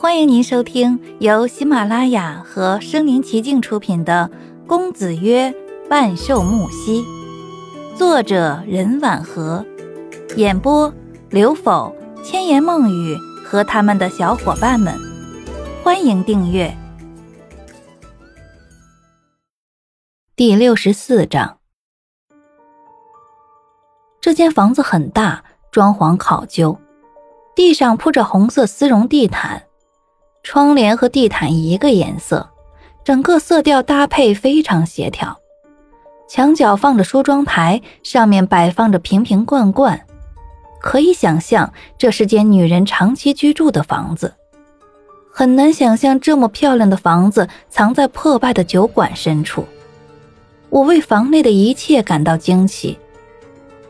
欢迎您收听由喜马拉雅和声临其境出品的《公子曰万寿木兮》，作者任婉和，演播刘否、千言梦语和他们的小伙伴们。欢迎订阅。第六十四章，这间房子很大，装潢考究，地上铺着红色丝绒地毯。窗帘和地毯一个颜色，整个色调搭配非常协调。墙角放着梳妆台，上面摆放着瓶瓶罐罐，可以想象这是间女人长期居住的房子。很难想象这么漂亮的房子藏在破败的酒馆深处。我为房内的一切感到惊奇。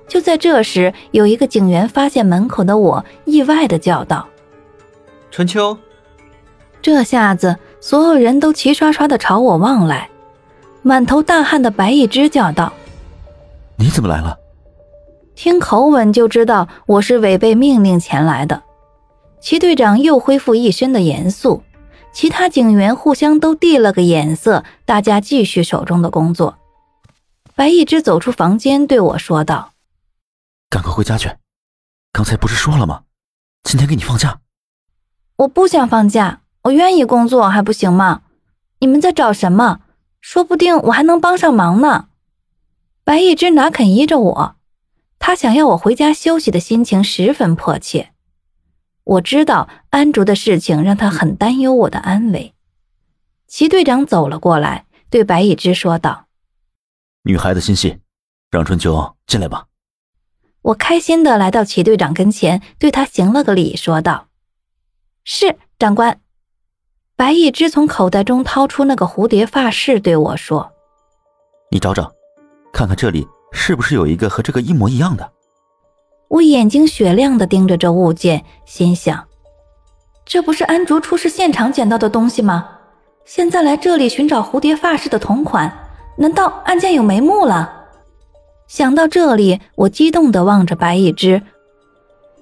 就在这时，有一个警员发现门口的我，意外的叫道：“春秋。”这下子，所有人都齐刷刷的朝我望来。满头大汗的白一枝叫道：“你怎么来了？”听口吻就知道我是违背命令前来的。齐队长又恢复一身的严肃，其他警员互相都递了个眼色，大家继续手中的工作。白一枝走出房间，对我说道：“赶快回家去，刚才不是说了吗？今天给你放假。”我不想放假。我愿意工作还不行吗？你们在找什么？说不定我还能帮上忙呢。白一之哪肯依着我？他想要我回家休息的心情十分迫切。我知道安竹的事情让他很担忧我的安危。齐队长走了过来，对白一之说道：“女孩子心细，让春秋进来吧。”我开心的来到齐队长跟前，对他行了个礼，说道：“是长官。”白一只从口袋中掏出那个蝴蝶发饰，对我说：“你找找，看看这里是不是有一个和这个一模一样的。”我眼睛雪亮的盯着这物件，心想：“这不是安卓出事现场捡到的东西吗？现在来这里寻找蝴蝶发饰的同款，难道案件有眉目了？”想到这里，我激动的望着白一只：“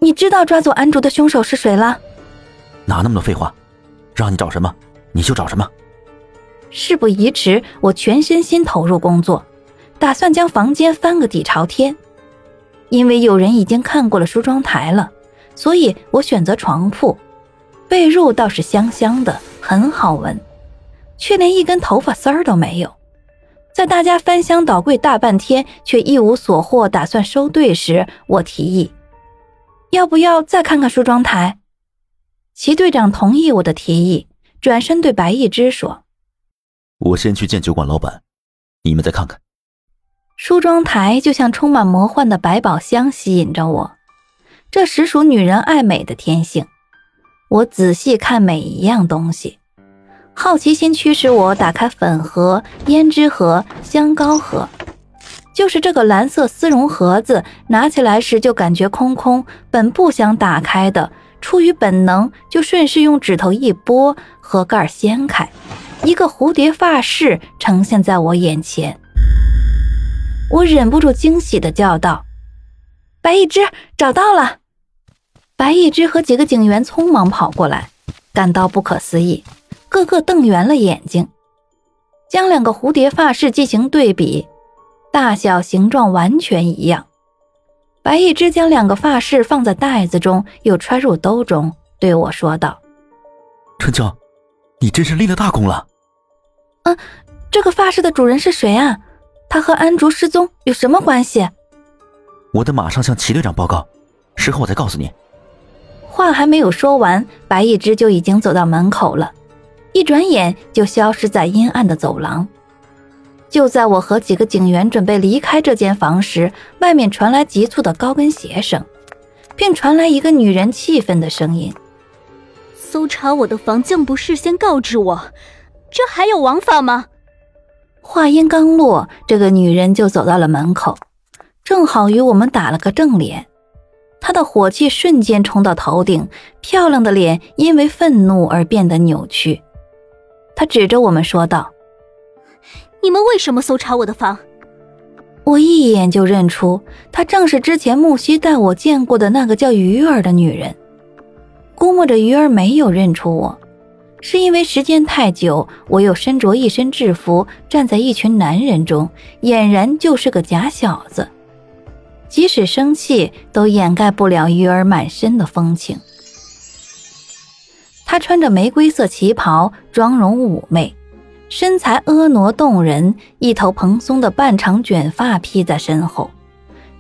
你知道抓走安卓的凶手是谁了？”哪那么多废话！让你找什么，你就找什么。事不宜迟，我全身心投入工作，打算将房间翻个底朝天。因为有人已经看过了梳妆台了，所以我选择床铺。被褥倒是香香的，很好闻，却连一根头发丝儿都没有。在大家翻箱倒柜大半天，却一无所获，打算收队时，我提议：要不要再看看梳妆台？齐队长同意我的提议，转身对白一枝说：“我先去见酒馆老板，你们再看看。”梳妆台就像充满魔幻的百宝箱，吸引着我。这实属女人爱美的天性。我仔细看每一样东西，好奇心驱使我打开粉盒、胭脂盒、香膏盒。就是这个蓝色丝绒盒子，拿起来时就感觉空空，本不想打开的。出于本能，就顺势用指头一拨，盒盖掀开，一个蝴蝶发饰呈现在我眼前。我忍不住惊喜的叫道：“白一枝，找到了！”白一枝和几个警员匆忙跑过来，感到不可思议，个个瞪圆了眼睛，将两个蝴蝶发饰进行对比，大小、形状完全一样。白一枝将两个发饰放在袋子中，又揣入兜中，对我说道：“春秋，你真是立了大功了。”“嗯，这个发饰的主人是谁啊？他和安竹失踪有什么关系？”“我得马上向齐队长报告，事后我再告诉你。”话还没有说完，白一枝就已经走到门口了，一转眼就消失在阴暗的走廊。就在我和几个警员准备离开这间房时，外面传来急促的高跟鞋声，并传来一个女人气愤的声音：“搜查我的房，竟不事先告知我，这还有王法吗？”话音刚落，这个女人就走到了门口，正好与我们打了个正脸。她的火气瞬间冲到头顶，漂亮的脸因为愤怒而变得扭曲。她指着我们说道。你们为什么搜查我的房？我一眼就认出，她正是之前木西带我见过的那个叫鱼儿的女人。估摸着鱼儿没有认出我，是因为时间太久，我又身着一身制服，站在一群男人中，俨然就是个假小子。即使生气，都掩盖不了鱼儿满身的风情。她穿着玫瑰色旗袍，妆容妩媚，身材婀娜动人，一头蓬松的半长卷发披在身后，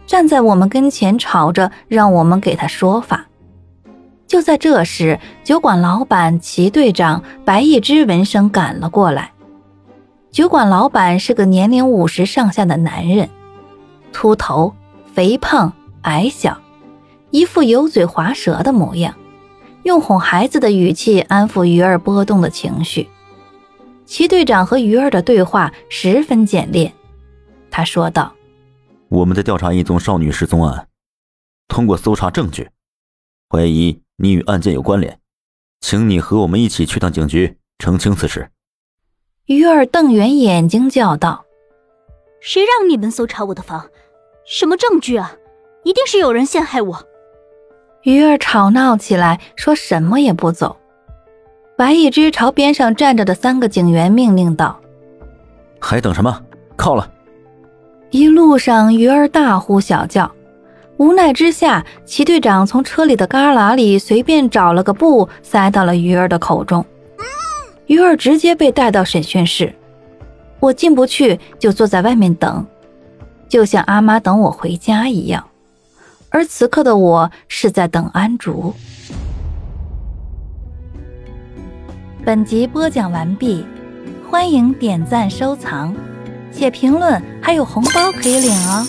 站在我们跟前，吵着让我们给他说法。就在这时，酒馆老板齐队长白一之闻声赶了过来。酒馆老板是个年龄五十上下的男人，秃头。肥胖矮小，一副油嘴滑舌的模样，用哄孩子的语气安抚鱼儿波动的情绪。齐队长和鱼儿的对话十分简练，他说道：“我们在调查一宗少女失踪案，通过搜查证据，怀疑你与案件有关联，请你和我们一起去趟警局澄清此事。”鱼儿瞪圆眼睛叫道：“谁让你们搜查我的房？”什么证据啊！一定是有人陷害我。鱼儿吵闹起来，说什么也不走。白一只朝边上站着的三个警员命令道：“还等什么？靠了！”一路上，鱼儿大呼小叫。无奈之下，齐队长从车里的旮旯里随便找了个布，塞到了鱼儿的口中。鱼儿直接被带到审讯室。我进不去，就坐在外面等。就像阿妈等我回家一样，而此刻的我是在等安竹。本集播讲完毕，欢迎点赞收藏，写评论，还有红包可以领哦。